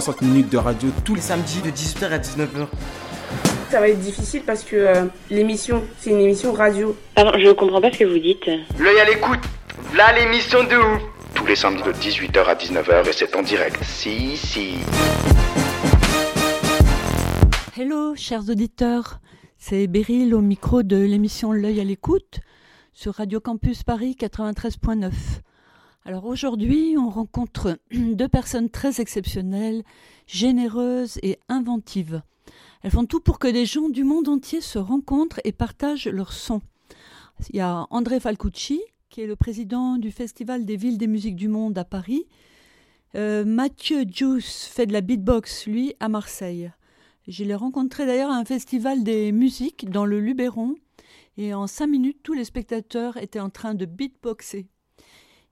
60 minutes de radio tous les samedi de 18h à 19h. Ça va être difficile parce que euh, l'émission, c'est une émission radio. Pardon, je comprends pas ce que vous dites. L'œil à l'écoute. Là, l'émission de ouf. tous les samedis de 18h à 19h et c'est en direct. Si, si. Hello, chers auditeurs. C'est Beryl au micro de l'émission L'œil à l'écoute sur Radio Campus Paris 93.9. Alors aujourd'hui, on rencontre deux personnes très exceptionnelles, généreuses et inventives. Elles font tout pour que des gens du monde entier se rencontrent et partagent leur son. Il y a André Falcucci, qui est le président du Festival des villes des musiques du monde à Paris. Euh, Mathieu Juice fait de la beatbox, lui, à Marseille. Je l'ai rencontré d'ailleurs à un festival des musiques dans le Luberon. Et en cinq minutes, tous les spectateurs étaient en train de beatboxer.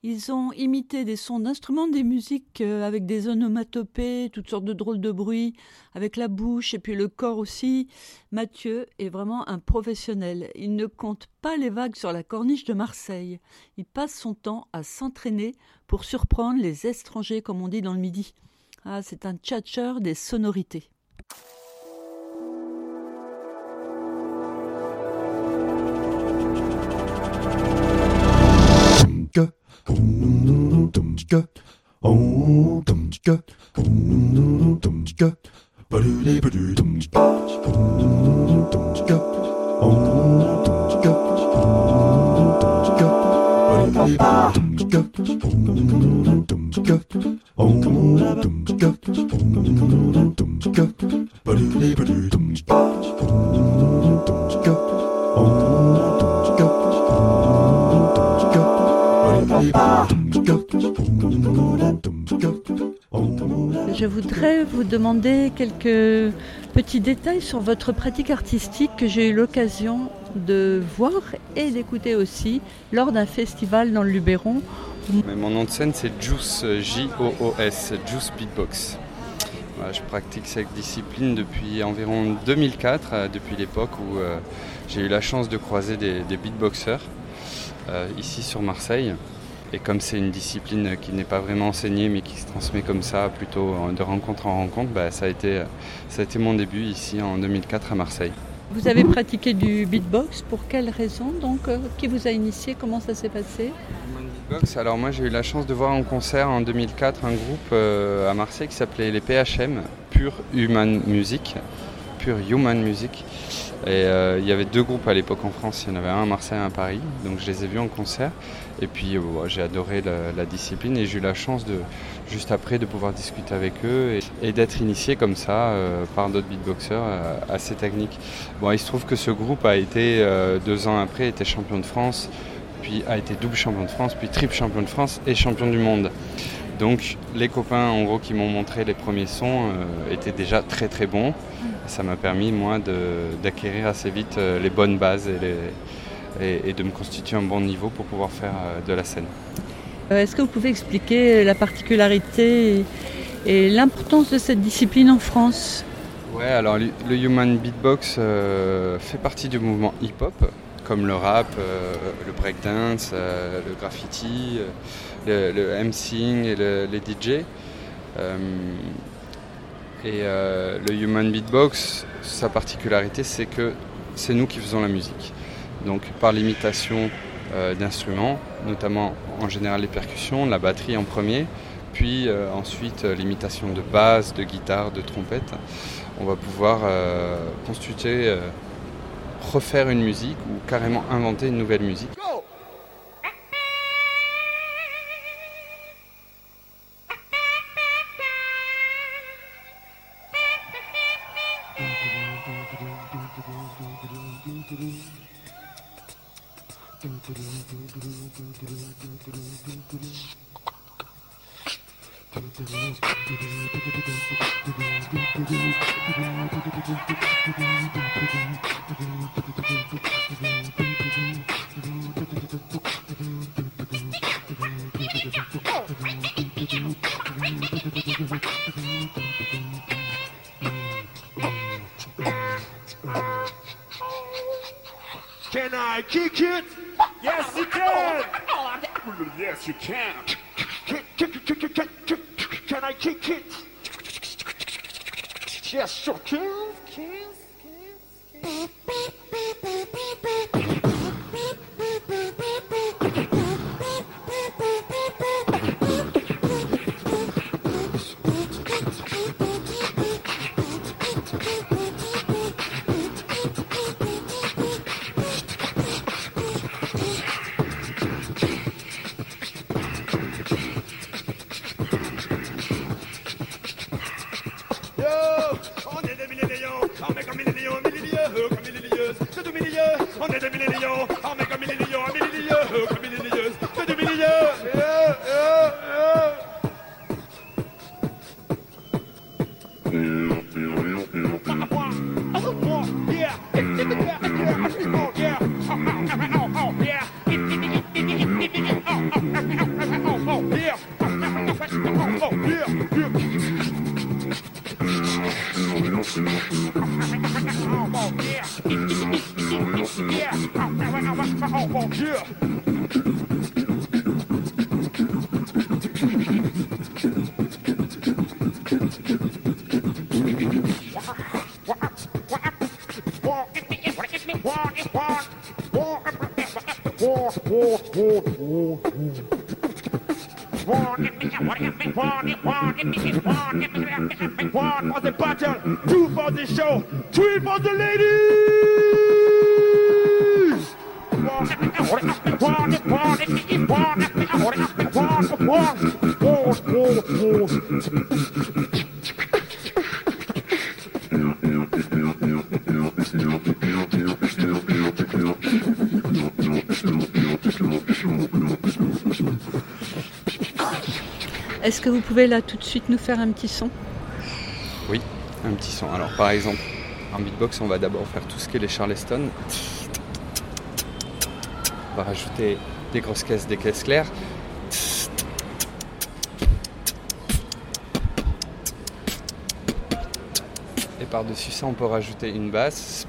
Ils ont imité des sons d'instruments des musiques euh, avec des onomatopées, toutes sortes de drôles de bruits, avec la bouche et puis le corps aussi. Mathieu est vraiment un professionnel. Il ne compte pas les vagues sur la corniche de Marseille. Il passe son temps à s'entraîner pour surprendre les étrangers, comme on dit dans le midi. Ah, c'est un tchatcheur des sonorités. Oh. Je voudrais vous demander quelques petits détails sur votre pratique artistique que j'ai eu l'occasion de voir et d'écouter aussi lors d'un festival dans le Luberon. Mon nom de scène c'est Juice, J-O-O-S, Juice Beatbox. Je pratique cette discipline depuis environ 2004, euh, depuis l'époque où euh, j'ai eu la chance de croiser des, des beatboxers euh, ici sur Marseille. Et comme c'est une discipline qui n'est pas vraiment enseignée mais qui se transmet comme ça, plutôt de rencontre en rencontre, bah, ça, a été, ça a été mon début ici en 2004 à Marseille. Vous avez pratiqué du beatbox, pour quelle raison donc euh, Qui vous a initié Comment ça s'est passé? Beatbox, alors moi j'ai eu la chance de voir en concert en 2004 un groupe euh, à Marseille qui s'appelait les PHM, Pure Human Music. Pure Human Music. Euh, il y avait deux groupes à l'époque en France, il y en avait un à Marseille et un à Paris, donc je les ai vus en concert. Et puis euh, j'ai adoré la, discipline et j'ai eu la chance de, juste après de pouvoir discuter avec eux et, d'être initié comme ça euh, par d'autres beatboxers à, à, ces techniques. Bon, il se trouve que ce groupe a été, deux ans après, était champion de France, puis a été double champion de France, puis triple champion de France et champion du monde. Donc les copains en gros qui m'ont montré les premiers sons euh, étaient déjà très très bons. Ça m'a permis moi d'acquérir assez vite euh, les bonnes bases et, les, et, et, de me constituer un bon niveau pour pouvoir faire euh, de la scène. Est-ce que vous pouvez expliquer la particularité et, et l'importance de cette discipline en France? Ouais, alors le Human Beatbox fait partie du mouvement hip-hop, comme le rap, le breakdance, le graffiti, le, le MCing et le, les DJ. Euh, et euh, le Human Beatbox, sa particularité, c'est que c'est nous qui faisons la musique. Donc par l'imitation euh, d'instruments, notamment en général les percussions, la batterie en premier, puis ensuite l'imitation de basse, de guitare, de trompette, on va pouvoir constituer, refaire une musique ou carrément inventer une nouvelle musique. kick, kick. Yes, sure, kick, kick. Est-ce que vous pouvez là tout de suite nous faire un petit son? Oui, un petit son. Alors par exemple, en beatbox, on va d'abord faire tout ce qui est les Charleston. On va rajouter des grosses caisses, des caisses claires. Par-dessus ça, on peut rajouter une basse.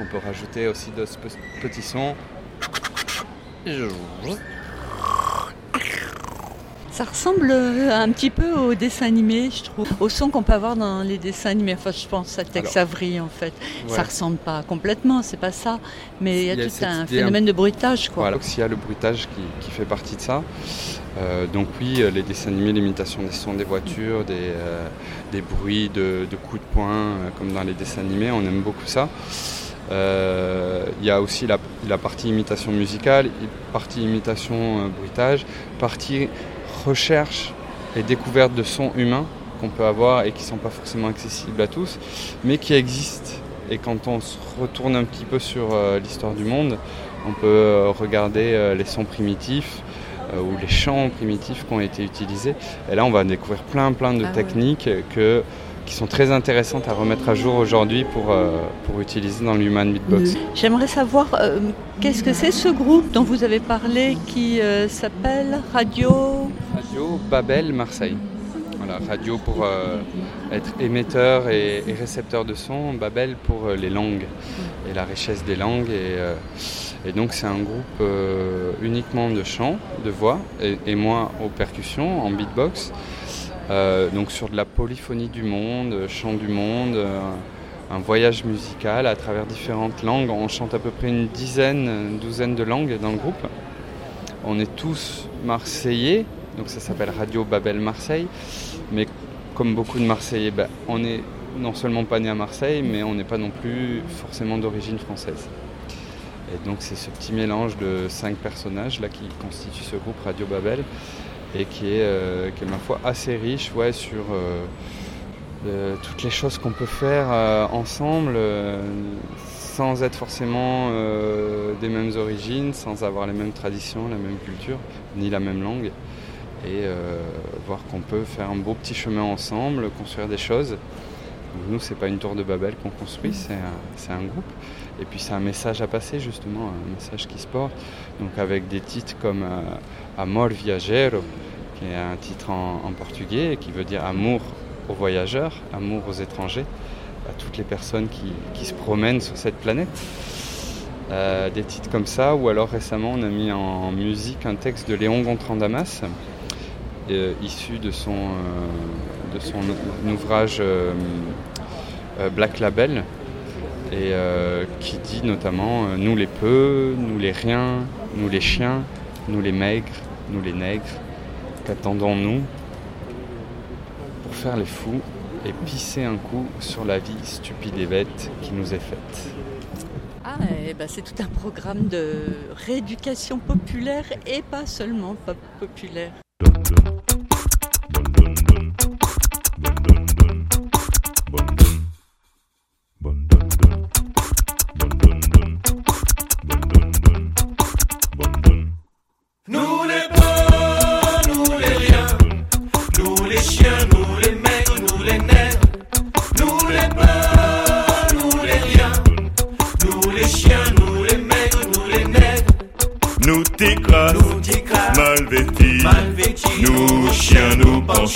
On peut rajouter aussi d'autres petits sons. Ça ressemble euh, un petit peu au dessin animé, je trouve, au son qu'on peut avoir dans les dessins animés. Enfin, je pense à Tex Avery, en fait. ouais. Ça ressemble pas complètement, c'est pas ça. Mais il y a, Il y a tout un phénomène de bruitage, quoi. Voilà, s'il y a le bruitage qui, qui fait partie de ça. Euh, donc oui, euh, les dessins animés, l'imitation des sons des voitures, des, euh, bruits de, coups de poing, comme dans les dessins animés, on aime beaucoup ça. Il y a aussi la, la partie imitation musicale, partie imitation bruitage, partie recherche et découverte de sons humains qu'on peut avoir et qui ne sont pas forcément accessibles à tous, mais qui existent. Et quand on se retourne un petit peu sur l'histoire du monde, on peut regarder les sons primitifs ou les chants primitifs qui ont été utilisés. Et là, on va découvrir plein, plein de Ah ouais. techniques que, qui sont très intéressantes à remettre à jour aujourd'hui pour, euh, pour utiliser dans l'human beatbox. J'aimerais savoir euh, qu'est-ce que c'est ce groupe dont vous avez parlé qui euh, s'appelle Radio. Radio Babel Marseille. Radio pour euh, être émetteur et, récepteur de son, Babel pour euh, les langues et la richesse des langues. Et, euh, donc c'est un groupe uniquement de chant, de voix, et, et moi aux percussions, en beatbox. Donc sur de la polyphonie du monde, chant du monde, un voyage musical à travers différentes langues. On chante à peu près une dizaine, une douzaine de langues dans le groupe. On est tous marseillais, donc ça s'appelle Radio Babel Marseille. Mais comme beaucoup de Marseillais, ben, on est non seulement pas né à Marseille, mais on n'est pas non plus forcément d'origine française. Et donc c'est ce petit mélange de cinq personnages là qui constitue ce groupe Radio Babel et qui est, euh, ma foi assez riche ouais, sur euh, euh, toutes les choses qu'on peut faire euh, ensemble. Sans être forcément des mêmes origines, sans avoir les mêmes traditions, la même culture, ni la même langue. Et euh, voir qu'on peut faire un beau petit chemin ensemble, construire des choses. Donc nous, c'est pas une tour de Babel qu'on construit, c'est un, un, groupe. Et puis c'est un message à passer justement, un message qui se porte. Donc avec des titres comme euh, Amor Viajero, qui est un titre en, en portugais qui veut dire amour aux voyageurs, amour aux étrangers à toutes les personnes qui, qui, se promènent sur cette planète. Euh, des titres comme ça, ou alors récemment on a mis en musique un texte de Léon Gontran Damas, issu de son, euh, ouvrage euh, Black Label, et qui dit notamment Nous les peu, nous les riens, nous les chiens, nous les maigres, nous les nègres, qu'attendons-nous pour faire les fous et pisser un coup sur la vie stupide et bête qui nous est faite. Ah, eh ben c'est tout un programme de rééducation populaire et pas seulement pop populaire.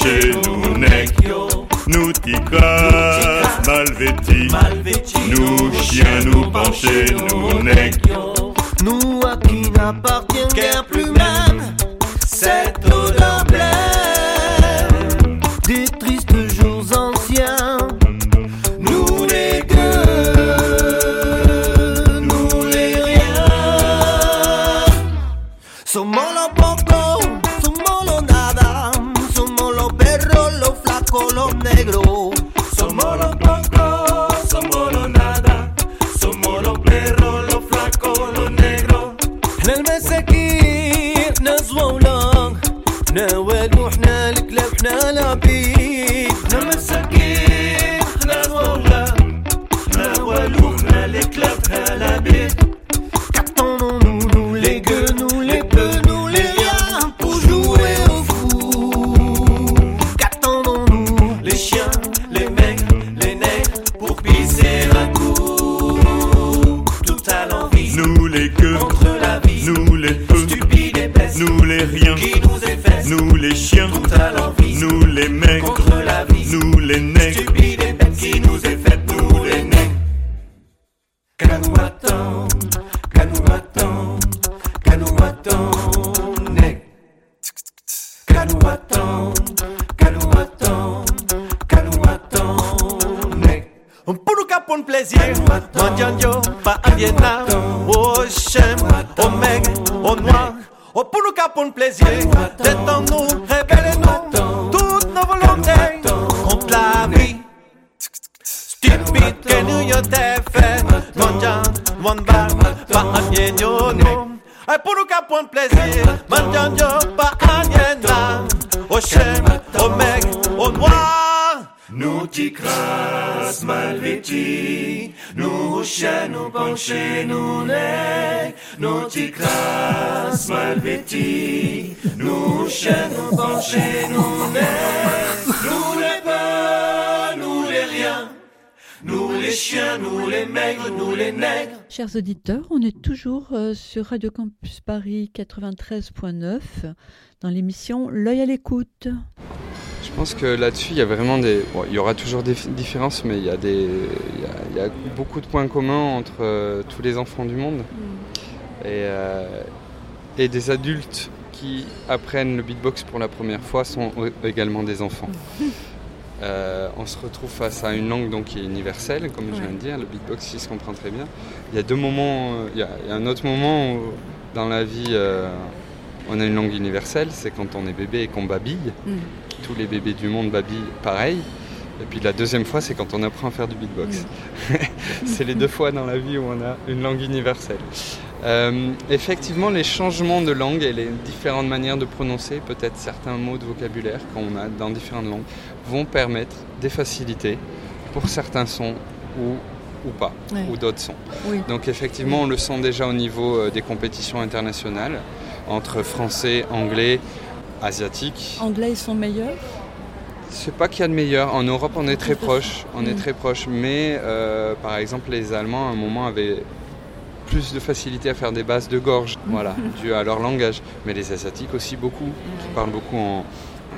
Nous nous les chiens, Tout à l'envie, Chers auditeurs, on est toujours euh, sur Radio Campus Paris 93.9 dans l'émission L'œil à l'écoute. Je pense que là-dessus, il y a vraiment des. Bon, il y aura toujours des différences, mais il y a, des... il y a, il y a beaucoup de points communs entre euh, tous les enfants du monde et, euh, et des adultes qui apprennent le beatbox pour la première fois sont également des enfants. Euh, on se retrouve face à une langue donc, qui est universelle, comme je viens de dire, le beatbox il se comprend très bien. Il y a deux moments, euh, il y a, il y a un autre moment où dans la vie euh, on a une langue universelle, c'est quand on est bébé et qu'on babille. Mm. Tous les bébés du monde babillent pareil. Et puis la deuxième fois, c'est quand on apprend à faire du beatbox. c'est les deux fois dans la vie où on a une langue universelle. Euh, effectivement, les changements de langue et les différentes manières de prononcer, peut-être certains mots de vocabulaire qu'on a dans différentes langues, vont permettre des facilités pour certains sons ou ou pas, ou d'autres sons. Oui. Donc effectivement, on le sent déjà au niveau euh, des compétitions internationales, entre français, anglais, asiatiques. Anglais, ils sont meilleurs? C'est pas qu'il y a de meilleur. En Europe, on est très proche. On est très proche. Mais euh, par exemple, les Allemands, à un moment, avaient plus de facilité à faire des basses de gorge, voilà, dû à leur langage. Mais les Asiatiques aussi beaucoup, qui parlent beaucoup en.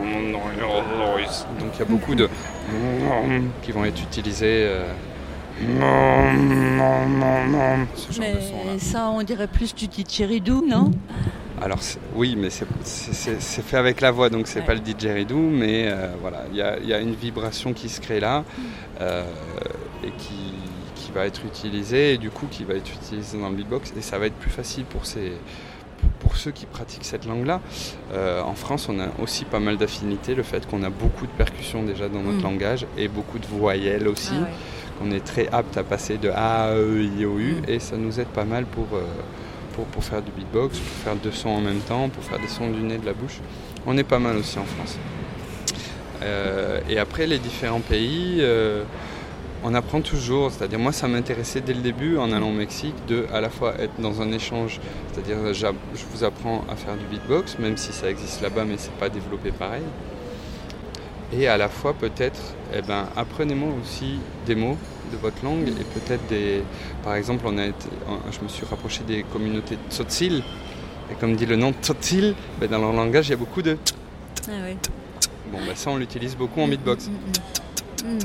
Donc il y a beaucoup de. qui vont être utilisés. euh, ce genre Mais de ça, on dirait plus du didgeridoo, non? Alors oui, mais c'est- fait avec la voix, donc c'est Ouais. pas le didgeridoo, mais euh, voilà, il y a, il y a une vibration qui se crée là euh, et qui, qui va être utilisée et du coup qui va être utilisée dans le beatbox et ça va être plus facile pour ces pour ceux qui pratiquent cette langue-là. Euh, en France, on a aussi pas mal d'affinités, le fait qu'on a beaucoup de percussions déjà dans notre Mm. langage et beaucoup de voyelles aussi, Ah ouais. qu'on est très apte à passer de A à E, I, O, U Mm. et ça nous aide pas mal pour, euh, pour, pour faire du beatbox, pour faire deux sons en même temps, pour faire des sons du nez, de la bouche. On est pas mal aussi en France. Euh, et après, les différents pays, on apprend toujours. C'est-à-dire, moi, ça m'intéressait dès le début, en allant au Mexique, de à la fois être dans un échange, c'est-à-dire, j'a- je vous apprends à faire du beatbox, même si ça existe là-bas, mais c'est pas développé pareil. Et à la fois, peut-être, eh ben, apprenez-moi aussi des mots de votre langue et peut-être des. Par exemple, on a été, je me suis rapproché des communautés tzotzil. Et comme dit le nom tzotzil, ben, dans leur langage, il y a beaucoup de. Ah ouais. Bon, ben, ça, on l'utilise beaucoup en beatbox. Mm, mm, mm.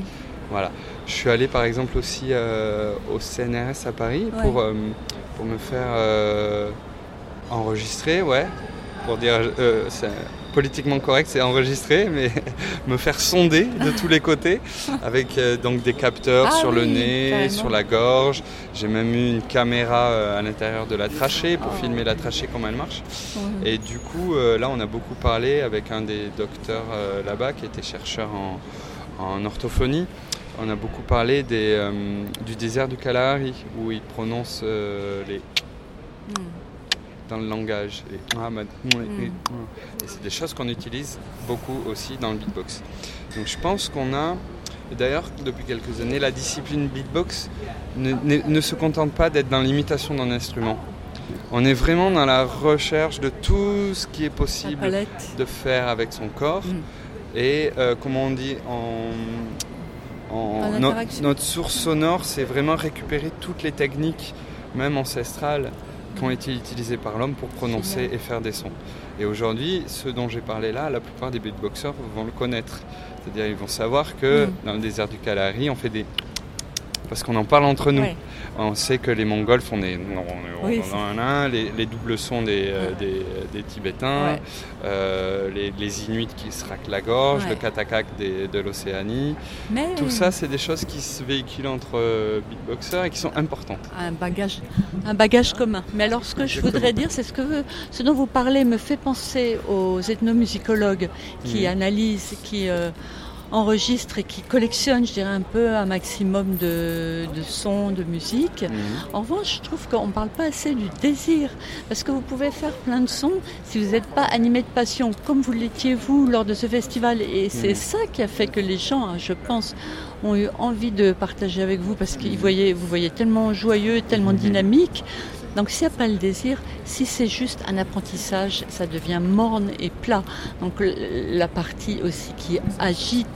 Voilà. Je suis allé par exemple aussi euh, au CNRS à Paris Ouais. pour, euh, pour me faire euh, enregistrer, ouais. Pour dire, c'est politiquement correct, c'est enregistrer, mais me faire sonder de tous les côtés avec euh, donc des capteurs Ah sur le nez, carrément. sur la gorge. J'ai même eu une caméra euh, à l'intérieur de la trachée pour filmer la trachée comment elle marche. Et du coup, euh, là, on a beaucoup parlé avec un des docteurs là-bas qui était chercheur en, en orthophonie. On a beaucoup parlé des, euh, du désert du Kalahari, où il prononce euh, les Mm. dans le langage. Les ah, ma- les- Et c'est des choses qu'on utilise beaucoup aussi dans le beatbox. Donc je pense qu'on a, et d'ailleurs depuis quelques années, la discipline beatbox ne, ne- ne se contente pas d'être dans l'imitation d'un instrument. On est vraiment dans la recherche de tout ce qui est possible de faire avec son corps. Mm. Et euh, comment on dit en, en- En no- interaction. notre source sonore, c'est vraiment récupérer toutes les techniques, même ancestrales, qui ont été utilisées par l'homme pour prononcer et faire des sons. Et aujourd'hui, ce dont j'ai parlé là, la plupart des beatboxers vont le connaître. C'est-à-dire, ils vont savoir que Mm. dans le désert du Kalahari, on fait des parce qu'on en parle entre nous. Ouais. On sait que les Mongols font des Oui, les, les doubles sons des, euh, Ouais. des, des Tibétains, Ouais. euh, les, les Inuits qui se raclent la gorge, Ouais. le katakak des- de l'Océanie. Mais Tout ça, c'est des choses qui se véhiculent entre euh, beatboxers et qui sont importantes. un bagage, un bagage commun. Mais alors, ce que je voudrais dire, c'est ce que ce dont vous parlez me fait penser aux ethnomusicologues qui Mhm. analysent, qui enregistrent et qui collectionnent, je dirais, un peu un maximum de, de sons, de musique. Mhm. En revanche, je trouve qu'on ne parle pas assez du désir. Parce que vous pouvez faire plein de sons si vous n'êtes pas animé de passion, comme vous l'étiez vous lors de ce festival. Et c'est Mhm. ça qui a fait que les gens, hein, je pense, ont eu envie de partager avec vous parce qu'ils voyaient, vous voyez tellement joyeux, tellement Mhm. dynamique. Donc s'il n'y a pas le désir, si c'est juste un apprentissage, ça devient morne et plat. Donc la partie aussi qui agite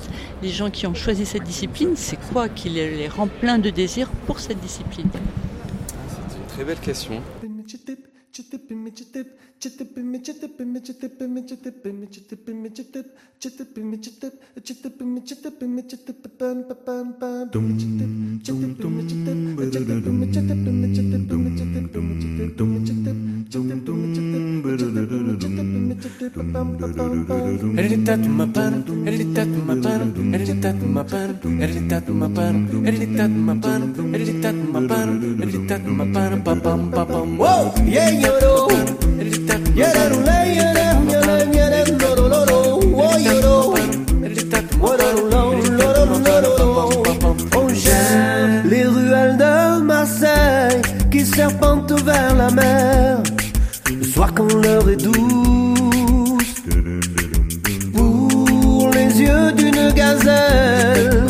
les gens qui ont choisi cette discipline, c'est quoi qui les, les rend pleins de désir pour cette discipline? C'est une très belle question. Whoa! Yeah, you know. J'aime les ruelles de Marseille qui serpentent vers la mer. Le soir quand l'heure est douce. Pour les yeux d'une gazelle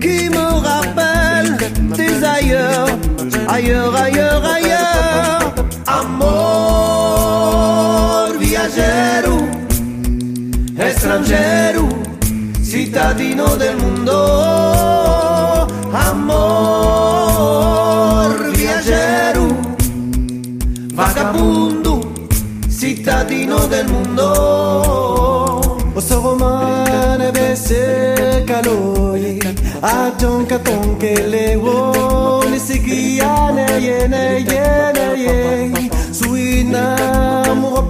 qui me rappelle tes aïeux. ailleurs, ailleurs, ailleurs. Amor Estrangero, cittadino del mundo, amor, viajero, vagabundo, cittadino del mundo. Oso romane bese caloi, atonka tonke le wo, nisigiane yene yene yene, suina muro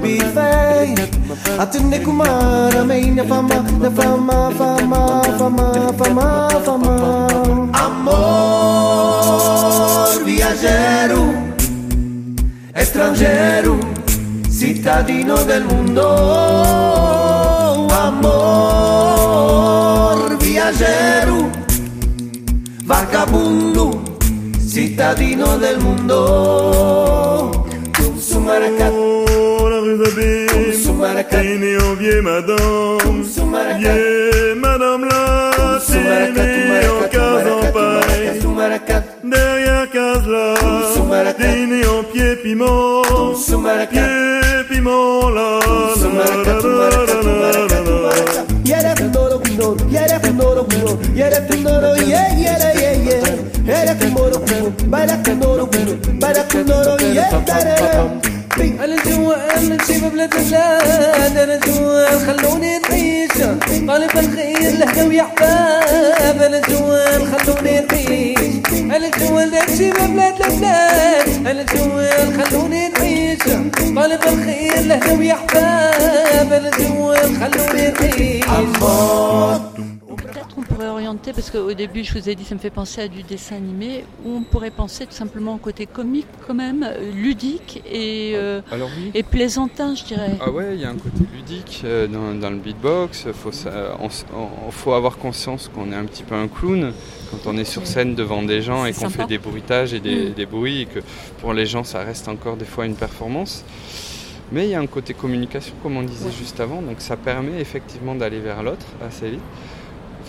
bifei, Atene kumara meina fama, na fama, fama, fama, fama, fama. Amor viajero, extranjero, citadino del mundo. Amor viajero, vagabundo, citadino del mundo. Sumaracat. la rue En vieux madame, vieux madame là, t'es né en case en paille, derrière case là, en pied piment, pied piment là, la, la, la, la, la, la, la. Yere fundoro fundoro, yere fundoro fundoro, yere fundoro, yeah, yeah, yeah, yeah. Yere fundoro fundoro, baila fundoro fundoro, baila fundoro, yeah, yeah. أنا جوا نسيب بلاد البلاد. أنا جوا خلوني نعيش. طالب الخير له ويا أحباب. أنا جوا خلوني نعيش. أنا جوا نسيب بلاد البلاد. أنا جوا خلوني نعيش. طالب الخير له ويا أحباب. أنا جوا خلوني نعيش. Pourrait orienter, parce qu'au début je vous ai dit ça me fait penser à du dessin animé, ou on pourrait penser tout simplement au côté comique quand même, euh, ludique et, euh, Alors oui. et plaisantin je dirais. Ah ouais, il y a un côté ludique euh, dans, dans le beatbox. Faut, s- on- faut avoir conscience qu'on est un petit peu un clown quand on est sur scène devant des gens et qu'on fait des bruitages et des, Mm. des bruits et que pour les gens ça reste encore des fois une performance. Mais il y a un côté communication comme on disait juste avant, donc ça permet effectivement d'aller vers l'autre assez vite.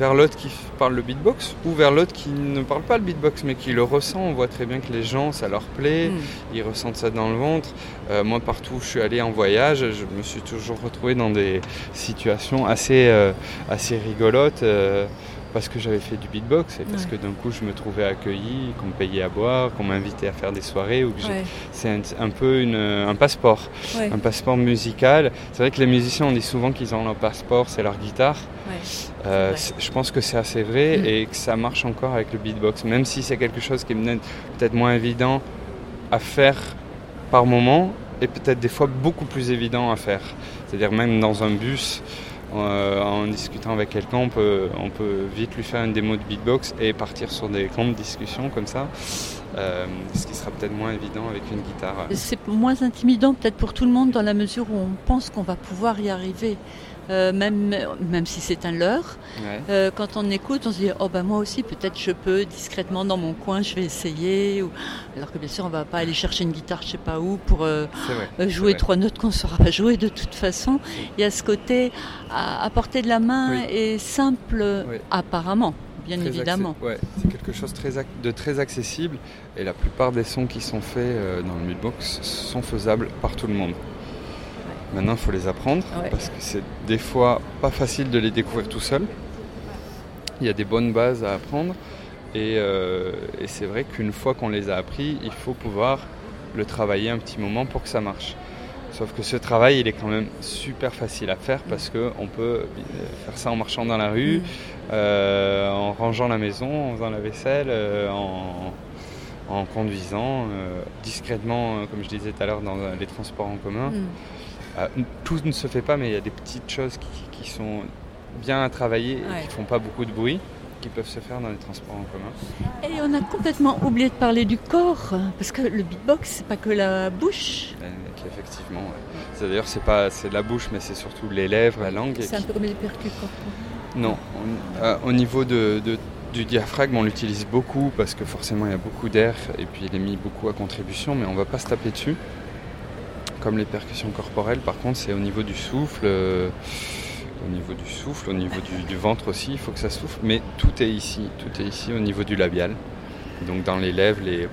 Vers l'autre qui parle le beatbox ou vers l'autre qui ne parle pas le beatbox mais qui le ressent. On voit très bien que les gens, ça leur plaît, Mm. ils ressentent ça dans le ventre. Euh, moi, partout où je suis allé en voyage, je me suis toujours retrouvé dans des situations assez, euh, assez rigolotes euh, parce que j'avais fait du beatbox et parce Ouais. que d'un coup je me trouvais accueilli, qu'on me payait à boire, qu'on m'invitait à faire des soirées. ou que j'ai- Ouais. C'est un, un peu une, un passeport, Ouais. un passeport musical. C'est vrai que les musiciens, on dit souvent qu'ils ont leur passeport, c'est leur guitare. Euh, Je pense que c'est assez vrai Mm. et que ça marche encore avec le beatbox, même si c'est quelque chose qui est peut-être- moins évident à faire par moment et peut-être des fois beaucoup plus évident à faire. C'est-à-dire même dans un bus, en discutant avec quelqu'un, on peut, on peut vite lui faire une démo de beatbox et partir sur des grandes discussions comme ça, euh, ce qui sera peut-être moins évident avec une guitare. C'est moins intimidant peut-être pour tout le monde dans la mesure où on pense qu'on va pouvoir y arriver. Euh, même, même si c'est un leurre, Ouais. Euh, quand on écoute, on se dit oh bah moi aussi peut-être je peux discrètement dans mon coin, je vais essayer. Ou... Alors que bien sûr on va pas aller chercher une guitare je sais pas où pour euh, vrai, jouer trois notes qu'on ne saura pas jouer de toute façon. Il y a ce côté à, à portée de la main Oui. et simple Oui. apparemment, bien Très évidemment. ouais, c'est quelque chose très de très accessible et la plupart des sons qui sont faits euh, dans le beatbox sont faisables par tout le monde. Maintenant, il faut les apprendre Ouais. parce que c'est des fois pas facile de les découvrir tout seul. Il y a des bonnes bases à apprendre et, euh, et c'est vrai qu'une fois qu'on les a appris, il faut pouvoir le travailler un petit moment pour que ça marche. Sauf que ce travail, il est quand même super facile à faire parce qu'on peut euh, faire ça en marchant dans la rue, Mm. euh, en rangeant la maison, en faisant la vaisselle, euh, en, en conduisant, euh, discrètement, comme je disais tout à l'heure, dans les transports en commun. Mm. Euh, tout ne se fait pas, mais il y a des petites choses qui, qui sont bien à travailler Ouais. et qui font pas beaucoup de bruit, qui peuvent se faire dans les transports en commun. Et on a complètement oublié de parler du corps, parce que le beatbox, c'est pas que la bouche, Euh, effectivement, ouais. C'est- d'ailleurs, c'est pas c'est la bouche, mais c'est surtout les lèvres, la langue. c'est un qui- peu comme les percus corporels. Non, on- euh, au niveau de, de- du diaphragme, on l'utilise beaucoup parce que forcément il y a beaucoup d'air et puis il est mis beaucoup à contribution, mais on va pas se taper dessus. Comme les percussions corporelles, par contre, c'est au niveau du souffle, euh, au niveau du souffle, au niveau du, ventre aussi, il faut que ça souffle, mais tout est ici, tout est ici au niveau du labial. Donc dans les lèvres, les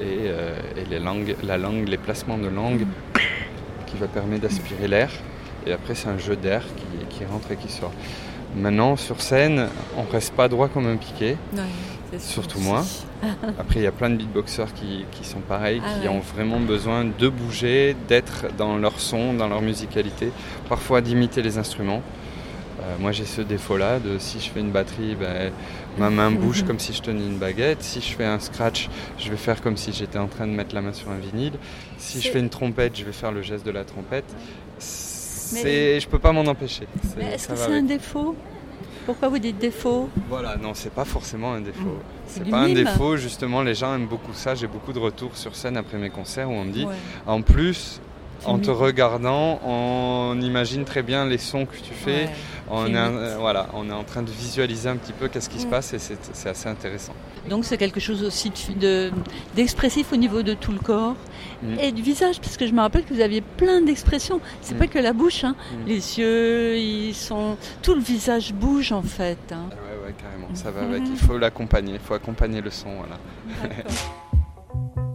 et, euh, les langues, la langue, les placements de langue qui va permettre d'aspirer l'air. Et après, c'est un jeu d'air qui, rentre et qui sort. Maintenant, sur scène, on reste pas droit comme un piqué. Ouais, Surtout moi. Après, il y a plein de beatboxers qui, qui sont pareils, Ah qui ouais. ont vraiment besoin de bouger, d'être dans leur son, dans leur musicalité, parfois d'imiter les instruments. Euh, moi, j'ai ce défaut-là de si je fais une batterie, ben, ma main bouge comme si je tenais une baguette. Si je fais un scratch, je vais faire comme si j'étais en train de mettre la main sur un vinyle. Si je fais une trompette, je vais faire le geste de la trompette. C'est, je peux pas m'en empêcher. Mais est-ce que c'est un défaut? Pourquoi vous dites défaut? Voilà, non, c'est pas forcément un défaut. C'est C'est pas un défaut, justement, les gens aiment beaucoup ça. J'ai beaucoup de retours sur scène après mes concerts où on me dit, Ouais. en plus, en te regardant, on imagine très bien les sons que tu fais. Ouais, On, est, un- euh, voilà, on est en train de visualiser un petit peu qu'est-ce qui se passe et c'est assez intéressant. Donc c'est quelque chose aussi de- de- d'expressif au niveau de tout le corps Mm. et du visage, parce que je me rappelle que vous aviez plein d'expressions. C'est Mm. pas que la bouche, hein. Mm. les yeux, ils sont, tout le visage bouge en fait. hein. Ouais, ouais, carrément, ça va avec. Il faut l'accompagner, il faut accompagner le son, voilà.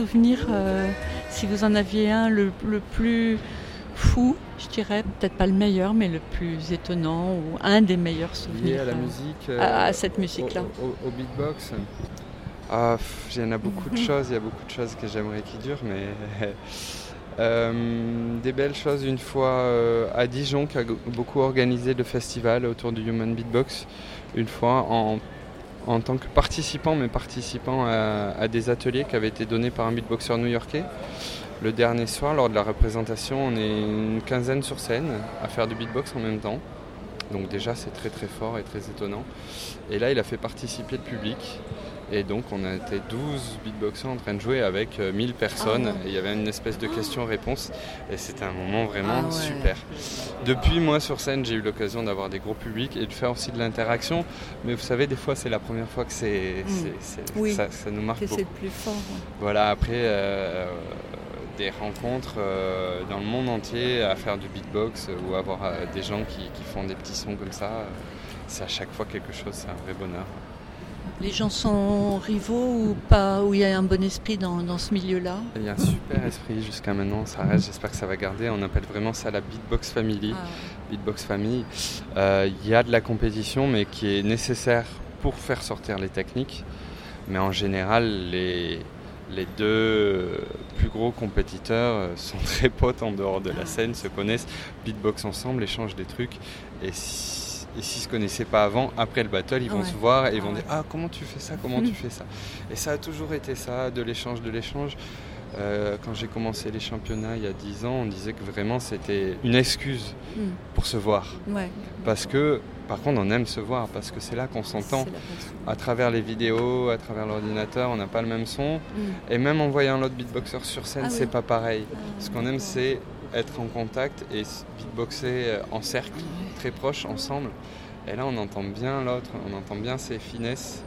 souvenir, euh, si vous en aviez un, le, le plus fou, je dirais, peut-être pas le meilleur, mais le plus étonnant, ou un des meilleurs souvenirs Lié à la euh, musique à, euh, à cette musique-là Au, au- au beatbox ah, pff, Il y en a beaucoup de choses, il y a beaucoup de choses que j'aimerais qui durent, mais. euh, des belles choses, une fois euh, à Dijon, qui a beaucoup organisé le festival autour du Human Beatbox, une fois en, en tant que participant, mais participant à, des ateliers qui avaient été donnés par un beatboxer new-yorkais. Le dernier soir, lors de la représentation, on est une quinzaine sur scène à faire du beatbox en même temps. Donc déjà c'est très très fort et très étonnant. Et là il a fait participer le public. Et donc on a été 12 beatboxers en train de jouer avec euh, 1000 personnes. Ah. Et il y avait une espèce de question-réponse. Et c'était un moment vraiment Ah ouais. super. Depuis moi sur scène j'ai eu l'occasion d'avoir des gros publics et de faire aussi de l'interaction. Mais vous savez des fois c'est la première fois que c'est, Mm. Oui, ça, ça nous marque que beaucoup. c'est plus fort. ouais. Voilà, après euh, des rencontres euh, dans le monde entier à faire du beatbox euh, ou avoir euh, des gens qui, qui font des petits sons comme ça, euh, c'est à chaque fois quelque chose, c'est un vrai bonheur. Les gens sont rivaux ou pas, où il y a un bon esprit dans, dans ce milieu-là? Il y a un super esprit jusqu'à maintenant, ça reste, j'espère que ça va garder. On appelle vraiment ça la Beatbox Family, Ah. Beatbox Family. Euh, Il y a de la compétition, mais qui est nécessaire pour faire sortir les techniques. Mais en général, les, les deux plus gros compétiteurs euh, sont très potes en dehors de la scène, se connaissent, beatbox ensemble, échangent des trucs. Et si, et s'ils se connaissaient pas avant, après le battle, ils vont Ouais. se voir et ils Ah vont ouais. dire Ah, comment tu fais ça Comment tu fais ça? Et ça a toujours été ça, de l'échange, de l'échange. Euh, quand j'ai commencé les championnats il y a 10 ans, on disait que vraiment c'était une excuse Mm. pour se voir. Ouais. Parce que, par contre, on aime se voir parce que c'est là qu'on s'entend. À travers les vidéos, à travers l'ordinateur, on n'a pas le même son. Mm. Et même en voyant l'autre beatboxer sur scène, Ah oui. c'est pas pareil. Ce qu'on aime, c'est être en contact et beatboxer euh, en cercle, très proche, ensemble. Et là, on entend bien l'autre, on entend bien ses finesses.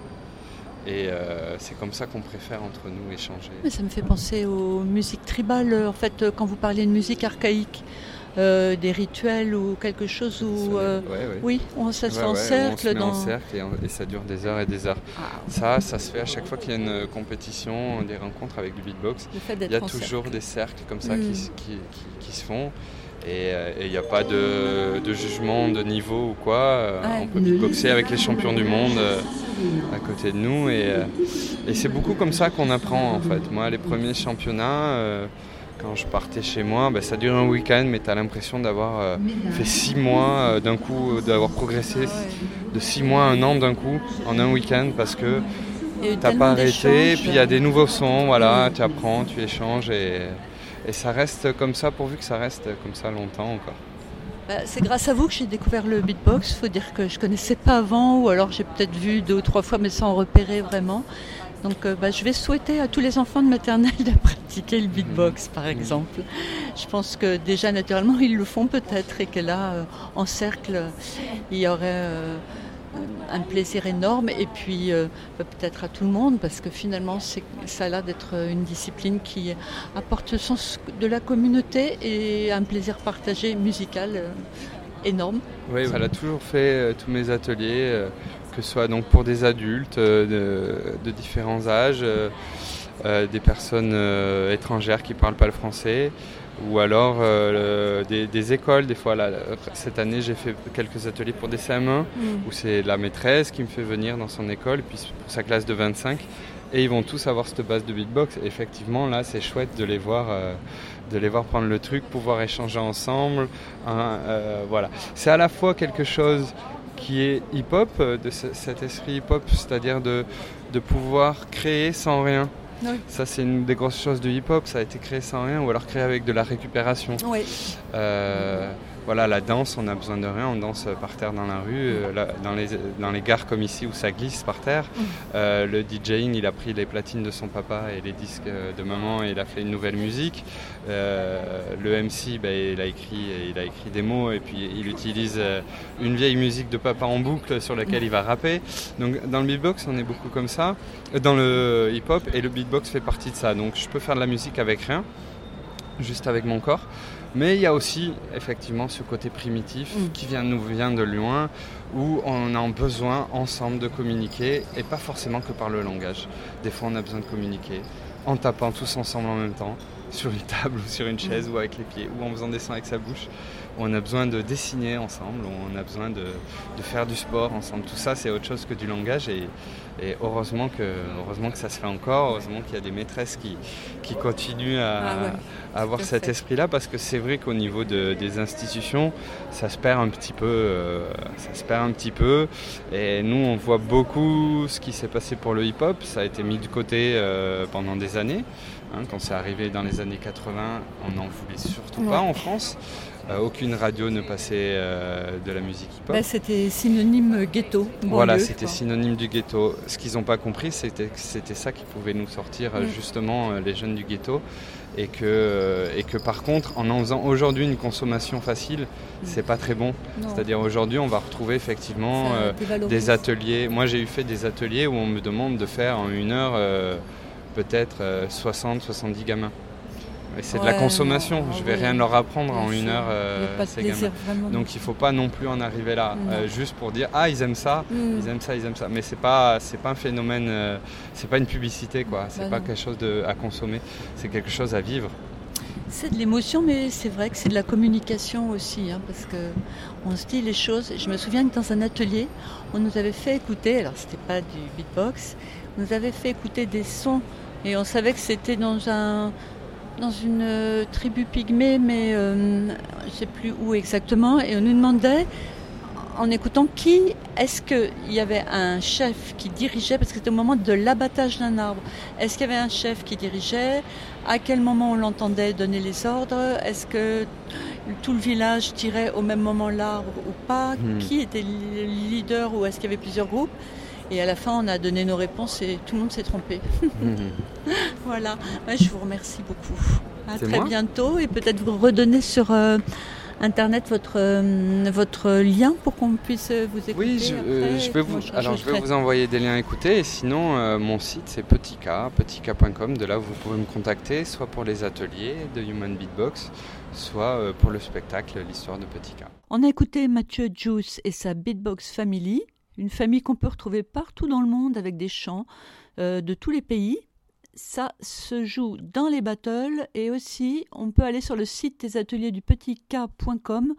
Et euh, c'est comme ça qu'on préfère entre nous échanger. Mais ça me fait penser aux musiques tribales. euh, En fait, quand vous parlez de musique archaïque, euh, des rituels ou quelque chose où, euh, Ouais, ouais. oui, on, ça se Ouais, fait en cercle. On se met dans... en cercle et, on- et ça dure des heures et des heures. Ça, ça se fait à chaque fois qu'il y a une compétition, des rencontres avec du beatbox. Il y a toujours cercle. des cercles comme ça Mm. qui, s- qui- qui- qui se font. Et euh, il n'y a pas de, de jugement de niveau ou quoi. Euh, Ouais. On peut beatboxer avec les champions du monde euh, à côté de nous. Et, euh, et c'est beaucoup comme ça qu'on apprend en fait. Moi, les premiers championnats, euh, quand je partais chez moi, bah, ça dure un week-end, mais tu as l'impression d'avoir euh, fait six mois euh, d'un coup, euh, d'avoir progressé de six mois à un an d'un coup en un week-end parce que t'as pas arrêté. Puis il y a des nouveaux sons, voilà, tu apprends, tu échanges et, et ça reste comme ça pourvu que ça reste comme ça longtemps encore. Bah, c'est grâce à vous que j'ai découvert le beatbox. Il faut dire que je connaissais pas avant, ou alors j'ai peut-être vu deux ou trois fois, mais sans repérer vraiment. Donc euh, bah, je vais souhaiter à tous les enfants de maternelle de pratiquer le beatbox, par exemple. Je pense que déjà naturellement ils le font peut-être et que là, euh, en cercle, il y aurait euh, un plaisir énorme et puis euh, peut-être à tout le monde parce que finalement c'est- ça a l'air d'être une discipline qui apporte le sens de la communauté et un plaisir partagé musical euh, énorme. Oui, a toujours fait euh, tous mes ateliers, que ce soit donc pour des adultes de, de différents âges, des personnes étrangères qui ne parlent pas le français, ou alors euh, des, des écoles. Des fois, là, cette année, j'ai fait quelques ateliers pour des CM1, Mm. où c'est la maîtresse qui me fait venir dans son école, puis pour sa classe de 25. Et ils vont tous avoir cette base de beatbox. Et effectivement, là, c'est chouette de les voir, euh, de les voir prendre le truc, pouvoir échanger ensemble. hein, euh, voilà. C'est à la fois quelque chose qui est hip-hop, de ce- cet esprit hip-hop, c'est-à-dire de, de pouvoir créer sans rien. Oui. Ça, c'est une des grosses choses du hip-hop. Ça a été créé sans rien, ou alors créé avec de la récupération. Oui. Euh, voilà, la danse, on a besoin de rien. On danse par terre dans la rue, euh, là, dans, les, dans les gares comme ici où ça glisse par terre. Mm. Euh, le DJing, il a pris les platines de son papa et les disques euh, de maman et il a fait une nouvelle musique. Euh, le MC, il, a écrit, il a écrit des mots et puis il utilise une vieille musique de papa en boucle sur laquelle il va rapper. Donc dans le beatbox, on est beaucoup comme ça. Dans le hip-hop, et le beatbox fait partie de ça. Donc je peux faire de la musique avec rien, juste avec mon corps. Mais il y a aussi effectivement ce côté primitif Mm. qui vient, nous vient de loin, où on a besoin ensemble de communiquer, et pas forcément que par le langage. Des fois on a besoin de communiquer en tapant tous ensemble en même temps, sur une table ou sur une chaise ou avec les pieds, ou en faisant des sons avec sa bouche. où On a besoin de dessiner ensemble, on a besoin de, de faire du sport ensemble. Tout ça c'est autre chose que du langage et, et heureusement, que, heureusement que ça se fait encore, heureusement qu'il y a des maîtresses qui, qui continuent à, Ah ouais, à avoir cet esprit-là parce que c'est vrai qu'au niveau de- des institutions, ça se perd un petit peu. euh, ça se perd un petit peu. Et nous, on voit beaucoup ce qui s'est passé pour le hip-hop. Ça a été mis de côté euh, pendant des années. hein. quand c'est arrivé dans les années 80, on n'en voulait surtout pas en France. Euh, aucune radio ne passait euh, de la musique hip-hop. Bah, C'était synonyme ghetto. Voilà, c'était synonyme du ghetto. Ce qu'ils n'ont pas compris, c'était que c'était ça qui pouvait nous sortir euh, Mm. justement les jeunes du ghetto. Et que, et que par contre, en en faisant aujourd'hui une consommation facile, c'est pas très bon. C'est-à-dire aujourd'hui, on va retrouver effectivement euh, des ateliers. Moi, j'ai eu fait des ateliers où on me demande de faire en une heure euh, peut-être 60-70 gamins. C'est de la consommation. non, Je vais oui. rien leur apprendre en une heure. Il euh, pas ces plaisir. Donc il faut pas non plus en arriver là, euh, juste pour dire ah ils aiment ça, Mm. ils aiment ça, ils aiment ça. Mais c'est pas c'est pas un phénomène, euh, c'est pas une publicité quoi. C'est Bah pas non. quelque chose de, à consommer, c'est quelque chose à vivre. C'est de l'émotion, mais c'est vrai que c'est de la communication aussi, hein, parce que on se dit les choses. Je me souviens que dans un atelier, on nous avait fait écouter, alors c'était pas du beatbox, on nous avait fait écouter des sons Et on savait que c'était dans un dans une euh, tribu pygmée, mais euh, je ne sais plus où exactement. Et on nous demandait, en écoutant, qui est-ce qu'il y avait un chef qui dirigeait, parce que c'était au moment de l'abattage d'un arbre. Est-ce qu'il y avait un chef qui dirigeait? À quel moment on l'entendait donner les ordres? Est-ce que tout le village tirait au même moment l'arbre ou pas? Hmm. Qui était le leader ou est-ce qu'il y avait plusieurs groupes? Et à la fin, on a donné nos réponses et tout le monde s'est trompé. voilà. Ouais, je vous remercie beaucoup. À très moi. bientôt et peut-être vous redonner sur euh, internet votre euh, votre lien pour qu'on puisse euh, vous écouter. Oui, je, euh, vais vous, alors je vais vous envoyer des liens à écouter. Et sinon, mon site c'est petit k, petitk.com. De là, vous pouvez me contacter, soit pour les ateliers de Human Beatbox, soit pour le spectacle L'histoire de Petit K. On a écouté Mathieu Juice et sa Beatbox Family, une famille qu'on peut retrouver partout dans le monde avec des chants euh, de tous les pays. Ça se joue dans les battles et aussi on peut aller sur le site des ateliers du petit k.com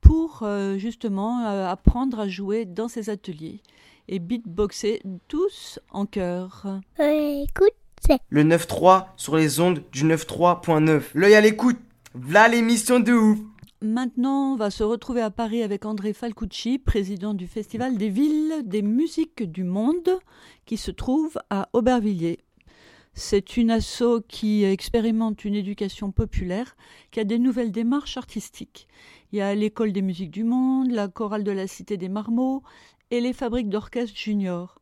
pour euh, justement euh, apprendre à jouer dans ces ateliers et beatboxer tous en chœur. écoute, c'est Le 9-3 sur les ondes du 9-3.9. L'œil à l'écoute. V'là l'émission de ouf. Maintenant, on va se retrouver à Paris avec André Falcucci, président du Festival des villes des musiques du monde, qui se trouve à Aubervilliers. C'est une asso qui expérimente une éducation populaire, qui a des nouvelles démarches artistiques. Il y a l'école des musiques du monde, la chorale de la Cité des Marmots et les fabriques d'orchestres juniors.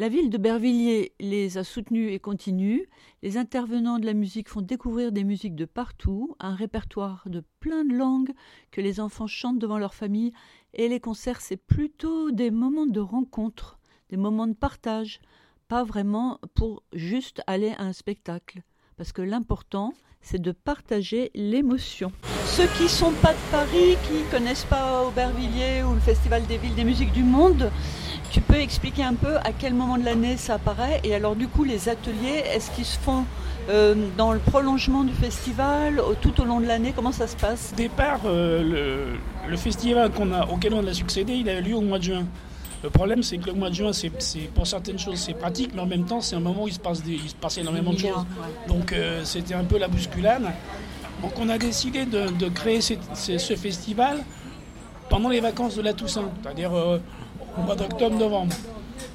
La ville de Bervilliers les a soutenus et continue. Les intervenants de la musique font découvrir des musiques de partout, un répertoire de plein de langues que les enfants chantent devant leur famille. Et les concerts, c'est plutôt des moments de rencontre, des moments de partage, pas vraiment pour juste aller à un spectacle. Parce que l'important, c'est de partager l'émotion. Ceux qui sont pas de Paris, qui connaissent pas Aubervilliers ou le Festival des villes des musiques du monde, tu peux expliquer un peu à quel moment de l'année ça apparaît et alors du coup les ateliers, est-ce qu'ils se font euh, dans le prolongement du festival, tout au long de l'année? Comment ça se passe? Au départ, euh, le, le festival qu'on a, auquel on a succédé, il a eu lieu au mois de juin. Le problème, c'est que le mois de juin, c'est, c'est- pour certaines choses, c'est pratique, mais en même temps, c'est un moment où il se passe, des, il se passe énormément de choses. Donc, euh, c'était un peu la bousculade. Donc, on a décidé de, de créer cette- ce, ce festival pendant les vacances de la Toussaint, c'est-à-dire euh, au mois d'octobre-novembre.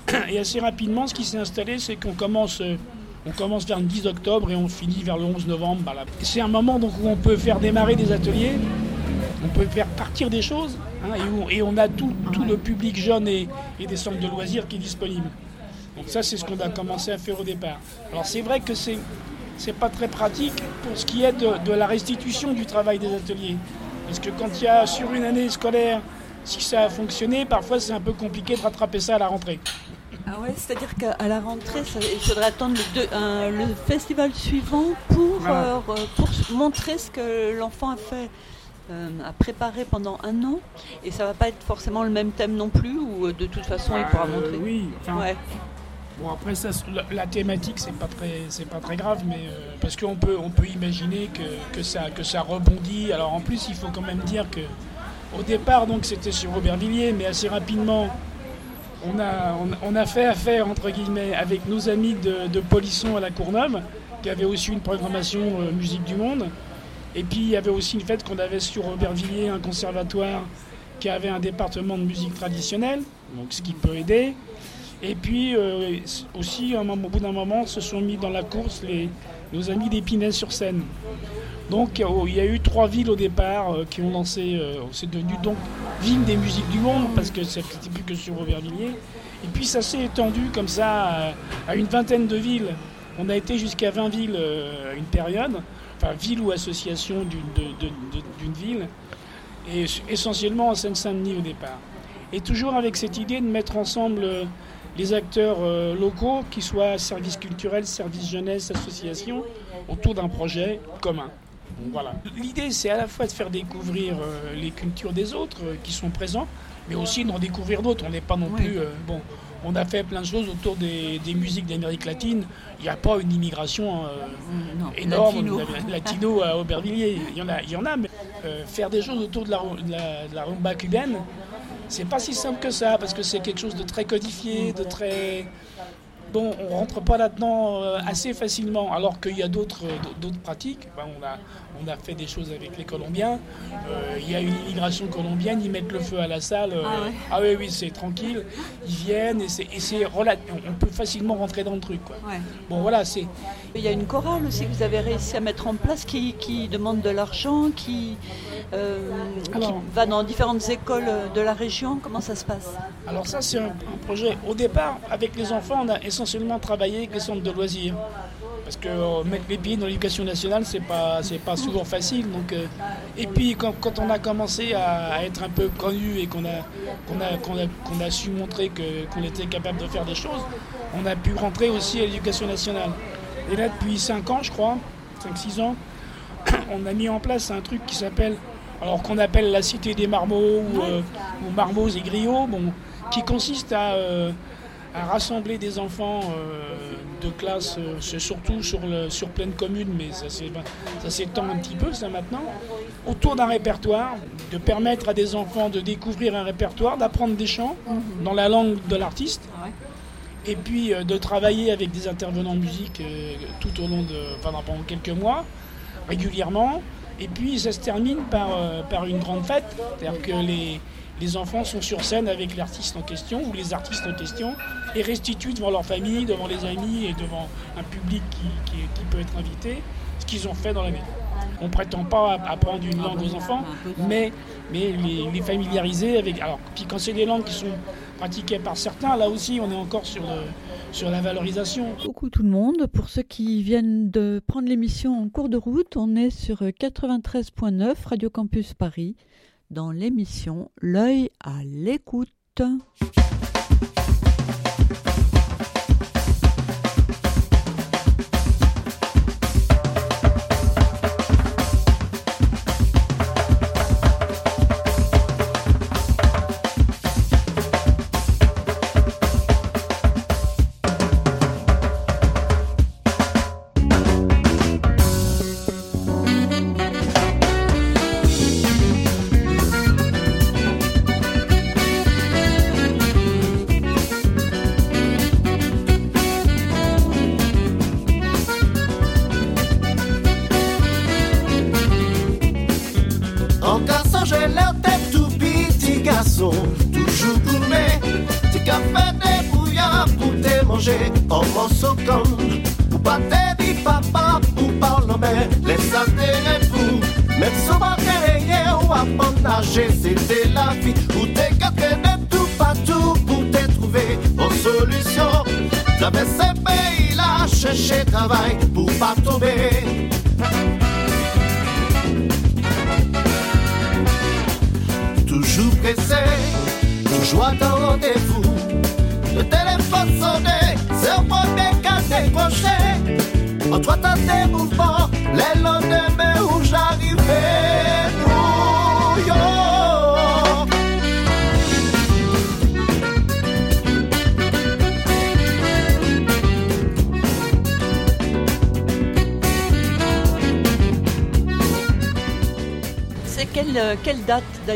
Et assez rapidement, ce qui s'est installé, c'est qu'on commence, euh, on commence vers le 10 octobre et on finit vers le 11 novembre. C'est un moment donc, où on peut faire démarrer des ateliers, on peut faire partir des choses, hein, et, où- et on a tout, tout le public jeune et, et des centres de loisirs qui est disponible. Donc ça, c'est ce qu'on a commencé à faire au départ. Alors c'est vrai que c'est c'est pas très pratique pour ce qui est de, de la restitution du travail des ateliers. Parce que quand il y a sur une année scolaire, si ça a fonctionné, parfois c'est un peu compliqué de rattraper ça à la rentrée. Ah ouais, c'est-à-dire qu'à la rentrée, ça- il faudrait attendre le, deux- un- le festival suivant pour, Voilà. euh, pour montrer ce que l'enfant a fait, euh, a préparé pendant un an. Et ça va pas être forcément le même thème non plus, ou euh, de toute façon il pourra Euh, montrer. Oui, enfin, Ouais. Bon après ça, la, la thématique c'est pas très c'est pas très grave, mais parce qu'on peut on peut imaginer que, que ça que ça rebondit. Alors en plus il faut quand même dire que au départ donc c'était sur Aubervilliers, mais assez rapidement on a fait affaire entre guillemets avec nos amis de, Polisson à la Courneuve, qui avaient aussi une programmation euh, musique du monde. Et puis il y avait aussi le fait qu'on avait sur Aubervilliers un conservatoire qui avait un département de musique traditionnelle, donc ce qui peut aider. Et puis euh, aussi, un au bout d'un moment, se sont mis dans la course les, nos amis d'Épinay-sur-Seine. Donc euh, il y a eu trois villes au départ euh, qui ont lancé, euh, c'est devenu donc ville des musiques du monde parce que c'était plus que sur Aubervilliers. Et puis ça s'est étendu comme ça à, une vingtaine de villes. On a été jusqu'à 20 villes euh, à une période, enfin ville ou association d'une ville, et essentiellement en Seine-Saint-Denis au départ. Et toujours avec cette idée de mettre ensemble les acteurs locaux, qui soient services culturels, services jeunesse, associations, autour d'un projet commun. Voilà. L'idée, c'est à la fois de faire découvrir euh, les cultures des autres euh, qui sont présents, mais aussi d'en découvrir d'autres. On n'est pas non Oui. plus. euh, bon, on a fait plein de choses autour des, des musiques d'Amérique latine. Il n'y a pas une immigration non, énorme latino. latino. à Aubervilliers. Il y en a, il y en a mais faire des choses autour de la, ru- de la, de la rumba cubaine, c'est pas si simple que ça, parce que c'est quelque chose de très codifié, de très bon, on rentre pas là-dedans euh, assez facilement, alors qu'il y a d'autres euh, d'autres pratiques. Ben, on, a, on a fait des choses avec les Colombiens. Euh, Il y a une immigration colombienne, ils mettent le feu à la salle. euh, Ah ouais. ah oui, oui, c'est tranquille. Ils viennent et c'est et c'est rela- on peut facilement rentrer dans le truc. Quoi. Ouais. Bon, voilà, c'est. Il y a une chorale aussi que vous avez réussi à mettre en place qui, qui demande de l'argent, qui, euh, va dans différentes écoles de la région. Comment ça se passe? Alors ça, c'est un, un projet. Au départ, avec les enfants, on a essentiellement travaillé avec les centres de loisirs. Parce que euh, mettre les pieds dans l'éducation nationale, c'est pas, pas souvent facile. Donc, euh, et puis quand, quand on a commencé à, être un peu connu et qu'on a, a, a, su montrer qu'on était capable de faire des choses, on a pu rentrer aussi à l'éducation nationale. Et là, depuis 5 ans, je crois, 5-6 ans, on a mis en place un truc qui s'appelle, alors qu'on appelle la cité des marmots ou, euh, marmots et griots, bon, qui consiste à, à rassembler des enfants euh, de classe, euh, c'est surtout sur, le, sur pleine commune, mais ça s'étend un petit peu ça maintenant, autour d'un répertoire, de permettre à des enfants de découvrir un répertoire, d'apprendre des chants dans la langue de l'artiste et puis euh, de travailler avec des intervenants musique euh, tout au long de pendant, pendant quelques mois régulièrement et puis ça se termine par, euh, par une grande fête c'est-à-dire que les, les enfants sont sur scène avec l'artiste en question ou les artistes en question et restituent devant leur famille, devant les amis et devant un public qui, qui- qui peut être invité ce qu'ils ont fait dans la vie. On prétend pas apprendre une langue aux enfants, mais, mais les, les familiariser avec. Alors, puis quand c'est des langues qui sont pratiquées par certains, là aussi on est encore sur, le, sur la valorisation. Coucou tout le monde. Pour ceux qui viennent de prendre l'émission en cours de route, on est sur 93.9 Radio Campus Paris dans l'émission L'œil à l'écoute.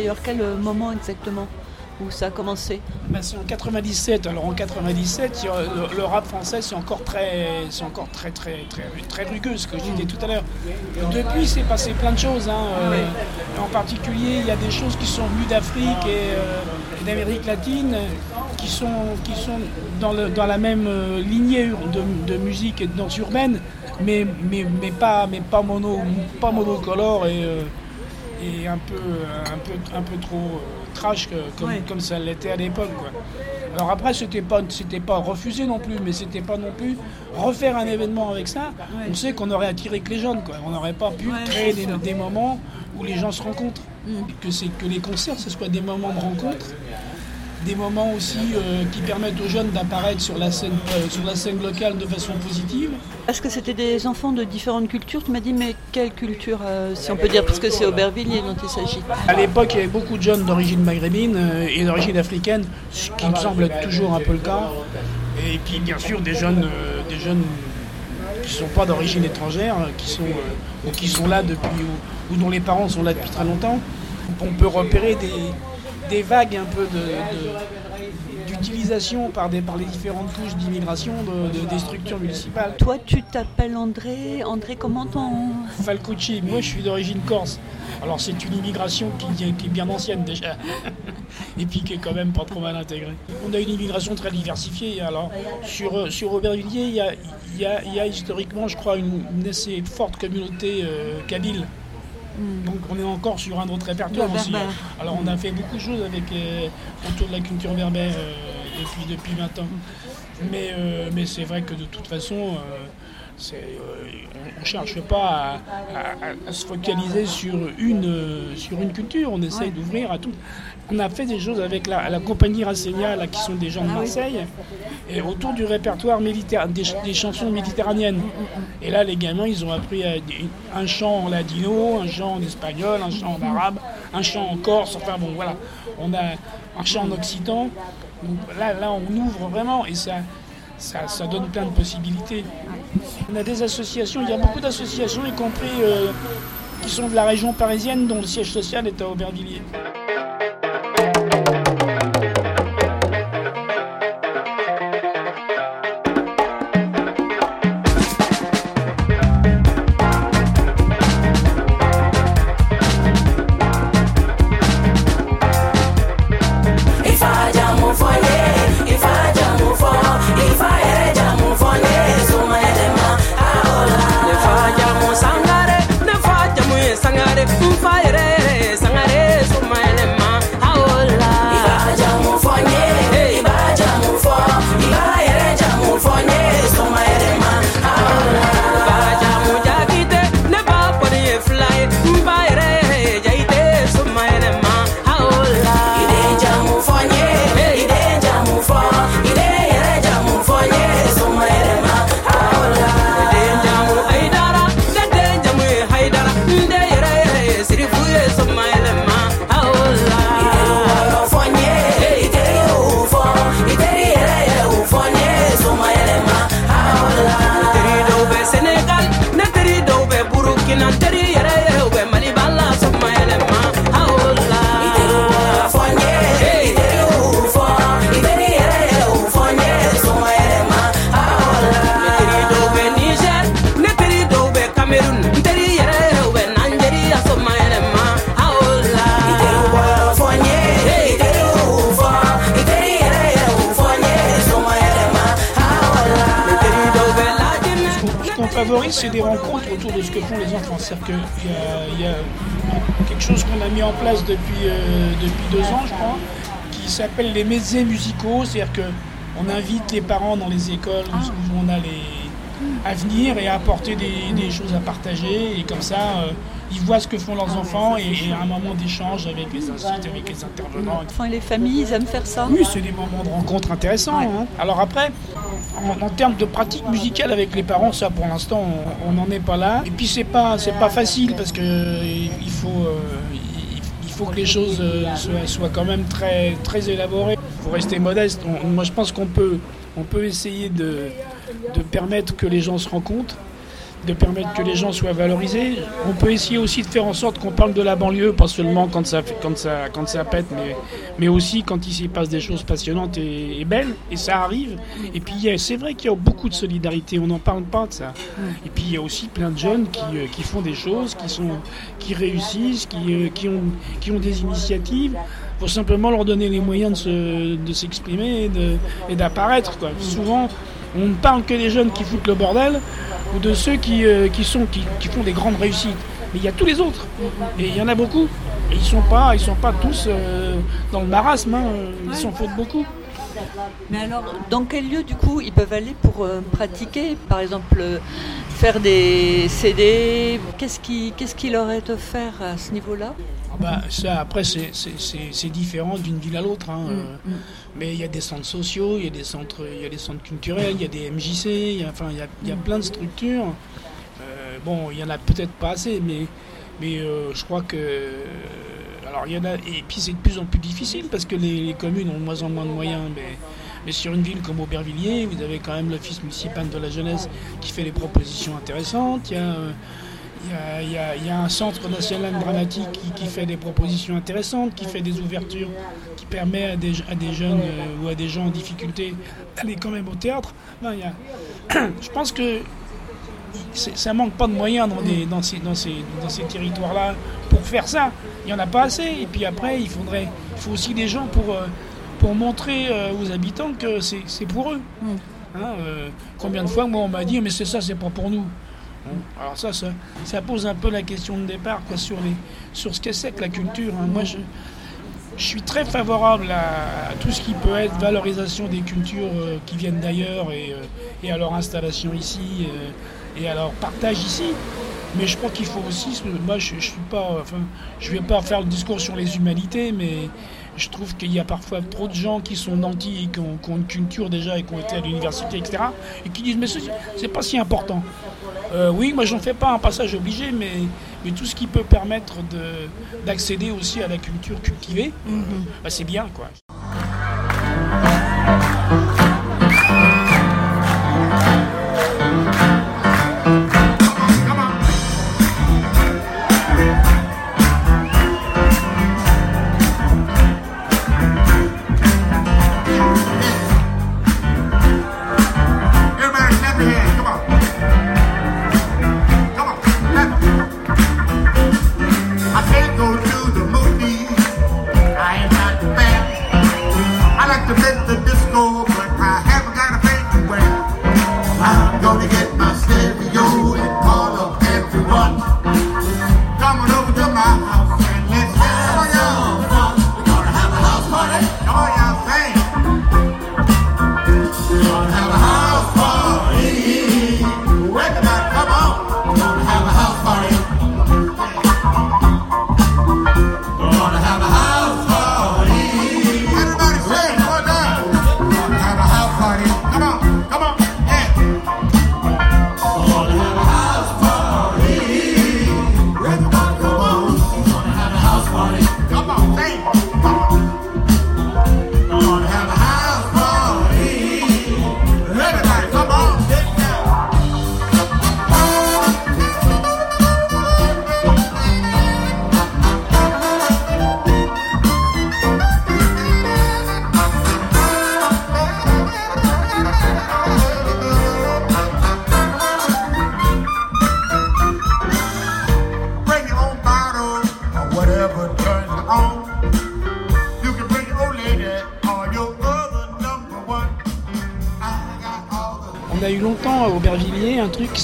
D'ailleurs, quel moment exactement où ça a commencé Ben, c'est en 97. Alors en 97, il y a- le, rap français c'est encore très, encore très très très très rugueux, ce que je disais tout à l'heure. Depuis, c'est passé plein de choses. hein, euh, En particulier, il y a des choses qui sont venues d'Afrique et, euh, d'Amérique latine, qui sont qui sont dans, le- dans la même euh, lignée de, musique et de danse urbaine, mais mais mais pas mais pas mono pas monocolore et et un peu, un peu, un peu trop euh, trash que- comme, Ouais. comme ça l'était à l'époque. quoi. Alors après, c'était pas, c'était pas refusé non plus, mais c'était pas non plus refaire un événement avec ça. On sait qu'on aurait attiré que les jeunes, quoi. On n'aurait pas pu Ouais, créer des, moments où les gens se rencontrent. Que c'est que les concerts, ce soit des moments de rencontre, des moments aussi euh, qui permettent aux jeunes d'apparaître sur la scène, euh, sur la scène locale de façon positive. Est-ce que c'était des enfants de différentes cultures Tu m'as dit, mais quelle culture, euh, si on peut dire, parce que c'est Aubervilliers dont il s'agit. À l'époque, il y avait beaucoup de jeunes d'origine maghrébine et d'origine africaine, ce qui me semble être toujours un peu le cas. Et puis, bien sûr, des jeunes, des jeunes qui ne sont pas d'origine étrangère, qui sont, ou qui sont là depuis, ou, ou dont les parents sont là depuis très longtemps. On peut repérer des, des vagues un peu de, d'utilisation par, des, par les différentes couches d'immigration de, des structures municipales. Toi, tu t'appelles André. André, comment ton. Falcucci. Moi, je suis d'origine corse. Alors, c'est une immigration qui, est bien ancienne déjà. Et puis qui est quand même pas trop mal intégrée. On a une immigration très diversifiée. Alors, sur, sur Aubervilliers, il y a, il y, a, il y a historiquement, je crois, une, assez forte communauté euh, kabyle. Hmm. Donc on est encore sur un autre répertoire aussi. Alors on a fait beaucoup de choses avec, euh, autour de la culture berbère euh, depuis, depuis 20 ans. Mais, mais c'est vrai que de toute façon, on ne cherche pas à, se focaliser sur une, sur une culture, on essaye d'ouvrir à tout. On a fait des choses avec la, compagnie Rassénia, là, qui sont des gens de ah Marseille, et autour du répertoire militaire, des, chansons méditerranéennes. Et là, les gamins, ils ont appris un chant en ladino, un chant en espagnol, un chant en arabe, un chant en corse, enfin bon, voilà. On a un chant en occitan. là, là, on ouvre vraiment, et ça, ça, donne plein de possibilités. On a des associations, il y a beaucoup d'associations, y compris euh, qui sont de la région parisienne, dont le siège social est à Aubervilliers. C'est des rencontres autour de ce que font les enfants. C'est-à-dire qu'il y, a quelque chose qu'on a mis en place depuis, euh, depuis deux ans, je crois, qui s'appelle les mézés musicaux. C'est-à-dire qu'on invite les parents dans les écoles où, on a les à venir et à apporter des, choses à partager. Et comme ça, euh, ils voient ce que font leurs enfants et, un moment d'échange avec les incites, avec les intervenants. Et les familles, ils aiment faire ça Oui, c'est des moments de rencontre intéressants. Hein. Alors après, en, termes de pratique musicale avec les parents, ça pour l'instant on n'en est pas là. Et puis c'est pas c'est pas facile parce que il faut euh, il faut que les choses euh, soient, quand même très très élaborées. Il faut rester modeste. moi je pense qu'on peut on peut essayer de, de permettre que les gens se rencontrent de permettre que les gens soient valorisés. On peut essayer aussi de faire en sorte qu'on parle de la banlieue, pas seulement quand ça, quand ça, quand ça pète, mais, mais aussi quand il s'y passe des choses passionnantes et, belles, et ça arrive. Et puis c'est vrai qu'il y a beaucoup de solidarité, on n'en parle pas de ça. Et puis il y a aussi plein de jeunes qui, euh, qui font des choses, qui, sont, qui réussissent, qui, euh, qui, ont, qui ont des initiatives. Faut simplement leur donner les moyens de s'exprimer et d'apparaître. Souvent, on ne parle que des jeunes qui foutent le bordel ou de ceux qui, euh, qui, sont, qui, qui, font des grandes réussites. Mais il y a tous les autres. Et il y en a beaucoup. Et ils ne sont, pas, ils sont pas tous euh, dans le marasme. Hein. Ils s'en foutent beaucoup. Mais alors, dans quel lieu, du coup, ils peuvent aller pour euh, pratiquer Par exemple, faire des CD Qu'est-ce qui, qu'est-ce qui leur est offert à ce niveau-là? Bah, ça, après, c'est différent d'une ville à l'autre. Hein. Mm, mm. Mais il y a des centres sociaux, il y a des centres, il y a des centres culturels, il y a des MJC, il y a, enfin, il y a, il y a plein de structures. Euh, bon, il y en a peut-être pas assez, mais, mais euh, je crois que. Alors, il y en a. Et puis, c'est de plus en plus difficile parce que les, communes ont de moins en moins de moyens. Mais, mais sur une ville comme Aubervilliers, vous avez quand même l'Office municipal de la jeunesse qui fait des propositions intéressantes. Il y a. Il y, a, il, y a, un centre national dramatique qui, fait des propositions intéressantes, qui fait des ouvertures, qui permet à des, à des jeunes euh, ou à des gens en difficulté d'aller quand même au théâtre. Il y a... Je pense que ça manque pas de moyens dans, des, dans ces, dans ces, dans ces territoires-là pour faire ça. Il n'y en a pas assez. Et puis après, il, faudrait, il faut aussi des gens pour, pour montrer aux habitants que c'est pour eux. Hein, euh, combien de fois, moi, on m'a dit, mais c'est ça, c'est pas pour nous. Alors ça, ça, ça, pose un peu la question de départ quoi, sur, les, sur ce que c'est que la culture. Hein. Moi, je, je, suis très favorable à, à, tout ce qui peut être valorisation des cultures euh, qui viennent d'ailleurs et, euh, et, à leur installation ici euh, et leur partage ici. Mais je crois qu'il faut aussi, moi je, je suis pas, enfin, je vais pas faire le discours sur les humanités, mais je trouve qu'il y a parfois trop de gens qui sont nantis, qui ont, qui ont une culture déjà et qui ont été à l'université, etc. Et qui disent mais c'est pas si important. Euh, oui, moi j'en fais pas un passage obligé, mais, mais tout ce qui peut permettre d'accéder aussi à la culture cultivée, mm -hmm. bah, c'est bien quoi.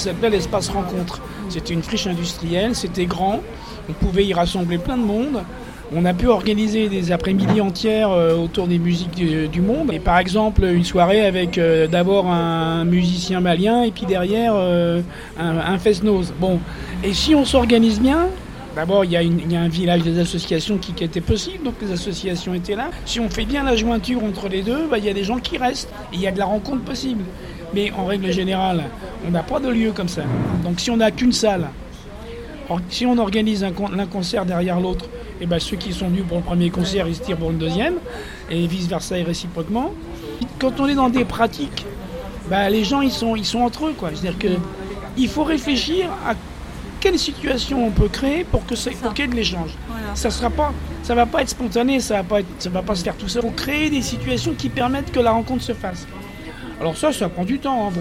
S'appelait l'espace rencontre. C'était une friche industrielle, c'était grand, on pouvait y rassembler plein de monde. On a pu organiser des après-midi entières euh, autour des musiques du, monde. Et par exemple, une soirée avec euh, d'abord un musicien malien et puis derrière euh, un, un fest-nose. Bon, et si on s'organise bien, D'abord, il, y, a un village des associations qui, était possible, donc les associations étaient là. Si on fait bien la jointure entre les deux, bah, il y a des gens qui restent il y a de la rencontre possible. Mais en règle générale, on n'a pas de lieu comme ça. Donc si on n'a qu'une salle, si on organise un, un concert derrière l'autre, et ben ceux qui sont venus pour le premier concert, ils se tirent pour le deuxième, et vice-versa et réciproquement. Quand on est dans des pratiques, ben les gens ils sont, ils sont entre eux. C'est-à-dire qu'il faut réfléchir à quelle situation on peut créer pour que ça, pour qu'il y ait de l'échange. Voilà. Ça sera pas, ça va pas être spontané, ça va pas être, ça va pas se faire tout seul. Il faut créer des situations qui permettent que la rencontre se fasse. Alors ça, ça prend du temps. Hein.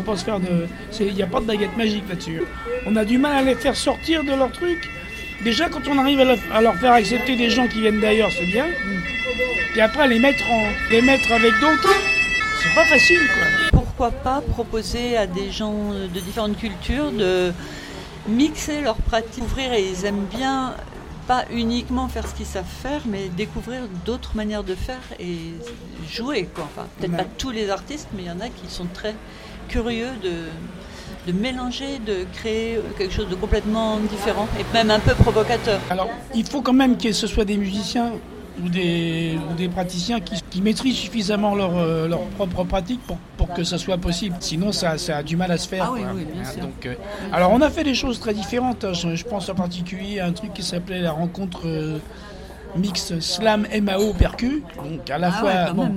Il n'y a pas de baguette magique là-dessus. On a du mal à les faire sortir de leur truc. Déjà, quand on arrive à leur faire accepter des gens qui viennent d'ailleurs, c'est bien. Et après, les mettre en, les mettre avec d'autres, c'est pas facile, quoi. Pourquoi pas proposer à des gens de différentes cultures de mixer leurs pratiques, ouvrir et ils aiment bien pas uniquement faire ce qu'ils savent faire, mais découvrir d'autres manières de faire et jouer. Quoi. Enfin, peut-être ouais. pas tous les artistes, mais il y en a qui sont très curieux de, de mélanger, de créer quelque chose de complètement différent et même un peu provocateur. Alors, il faut quand même que ce soit des musiciens ou des, ou des praticiens qui, qui, maîtrisent suffisamment leur, euh, leur propre pratique pour, pour, que ça soit possible. Sinon, ça, ça a du mal à se faire. Ah oui, oui, bien sûr. Donc, euh, alors, on a fait des choses très différentes. Je, je pense en particulier à un truc qui s'appelait la rencontre euh, mix slam MAO percu. Donc, à la ah fois. Ouais, bon,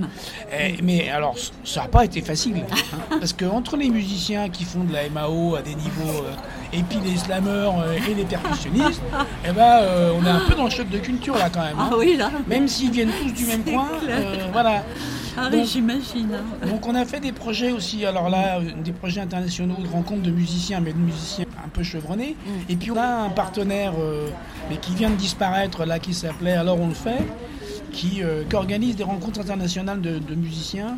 et, mais alors, ça n'a pas été facile. hein, parce que entre les musiciens qui font de la MAO à des niveaux et puis les slameurs euh, et les percussionnistes, et ben euh, on est un peu dans le choc de culture là quand même. hein. Ah oui, là. Même s'ils viennent tous du même coin, euh, voilà. Ah oui, j'imagine. hein. donc on a fait des projets aussi, alors là, des projets internationaux de rencontres de musiciens, mais de musiciens un peu chevronnés. Mm. Et puis on a un partenaire, euh, mais qui vient de disparaître là, qui s'appelait Alors on le fait, qui, euh, qui organise des rencontres internationales de, de musiciens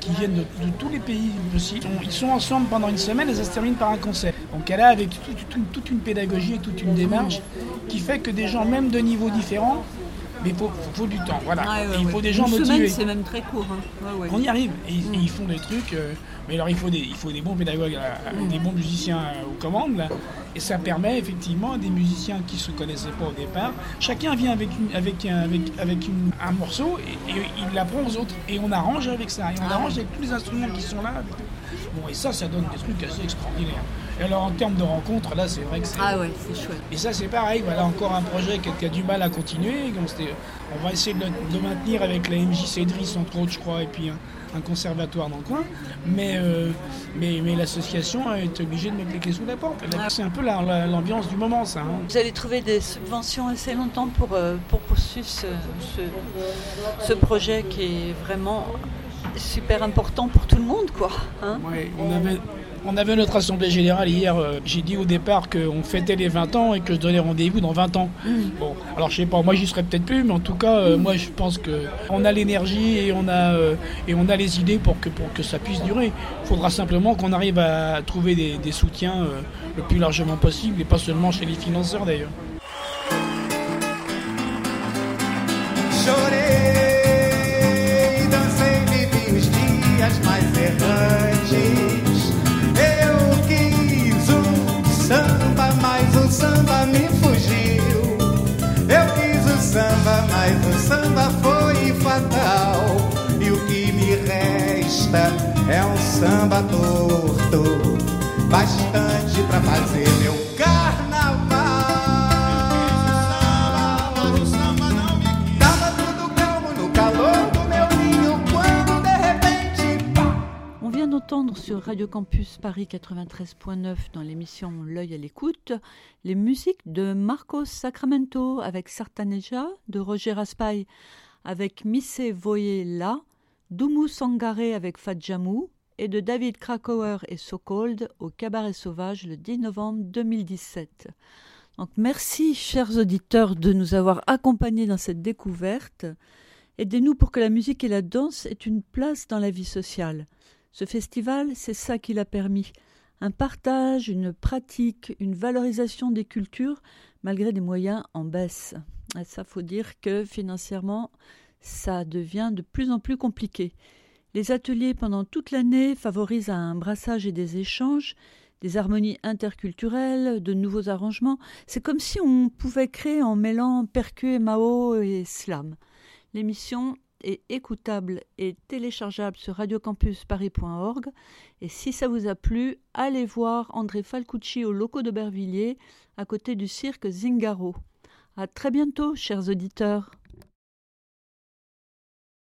qui viennent de, tous les pays possibles. Ils sont- ensemble pendant une semaine et ça se termine par un concert. Donc elle a avec toute une pédagogie et toute une démarche qui fait que des gens, même de niveaux différents, mais il faut, du temps. Voilà. Ouais, Et il ouais. faut des gens Une semaine, motivés. c'est même très court. hein. Ouais. On y arrive. Et, et ils font des trucs. euh, mais alors, il faut des, il faut des bons pédagogues, euh, des bons musiciens euh, aux commandes. Là. Et ça permet effectivement à des musiciens qui ne se connaissaient pas au départ. Chacun vient avec, une, avec, un, avec, avec une- un morceau et, et il l'apprend aux autres. Et on arrange avec ça. Et on arrange avec tous les instruments qui sont là. Bon, et ça, ça donne des trucs assez extraordinaires. Et alors, en termes de rencontres, là, c'est vrai que c'est. Ah ouais, c'est chouette. Et ça, c'est pareil. Voilà encore un projet qui a, qui a du mal à continuer. Donc, on va essayer de le, de maintenir avec la MJ Cédris, entre autres, je crois, et puis un, un conservatoire dans le coin. Mais, euh, mais, mais l'association est obligée de mettre les clés sous la porte. Là, C'est un peu la- la- l'ambiance du moment, ça. hein. Vous allez trouver des subventions assez longtemps pour, euh, pour poursuivre ce, ce- ce projet qui est vraiment super important pour tout le monde, quoi. hein. Ouais, on avait, on avait notre assemblée générale hier. euh, J'ai dit au départ qu'on fêtait les 20 ans et que je donnais rendez-vous dans 20 ans. Bon, alors je sais pas, moi j'y serais peut-être plus, mais en tout cas, euh, moi je pense que on a l'énergie et on a euh, et on a les idées pour que pour que ça puisse durer. Il faudra simplement qu'on arrive à trouver des, des soutiens euh, le plus largement possible et pas seulement chez les financeurs d'ailleurs. Samba torto, bastante pra fazer meu On vient d'entendre sur Radio Campus Paris 93.9 dans l'émission L'œil à l'écoute les musiques de Marcos Sacramento avec Sartaneja, de Roger Raspail avec Misse Voyela, Doumou Sangaré avec Fadjamou et de David Krakauer et So Cold au Cabaret Sauvage le 10 novembre 2017. Donc merci chers auditeurs de nous avoir accompagnés dans cette découverte. Aidez-nous pour que la musique et la danse aient une place dans la vie sociale. Ce festival, c'est ça qui l'a permis. Un partage, une pratique, une valorisation des cultures, malgré des moyens en baisse. Et ça, faut dire que financièrement, ça devient de plus en plus compliqué. Les ateliers pendant toute l'année favorisent un brassage et des échanges, des harmonies interculturelles, de nouveaux arrangements. C'est comme si on pouvait créer en mêlant percu, mao et slam. L'émission est écoutable et téléchargeable sur radiocampusparis.org. Et si ça vous a plu, allez voir André Falcucci au locaux d'Aubervilliers, à côté du cirque Zingaro. À très bientôt, chers auditeurs.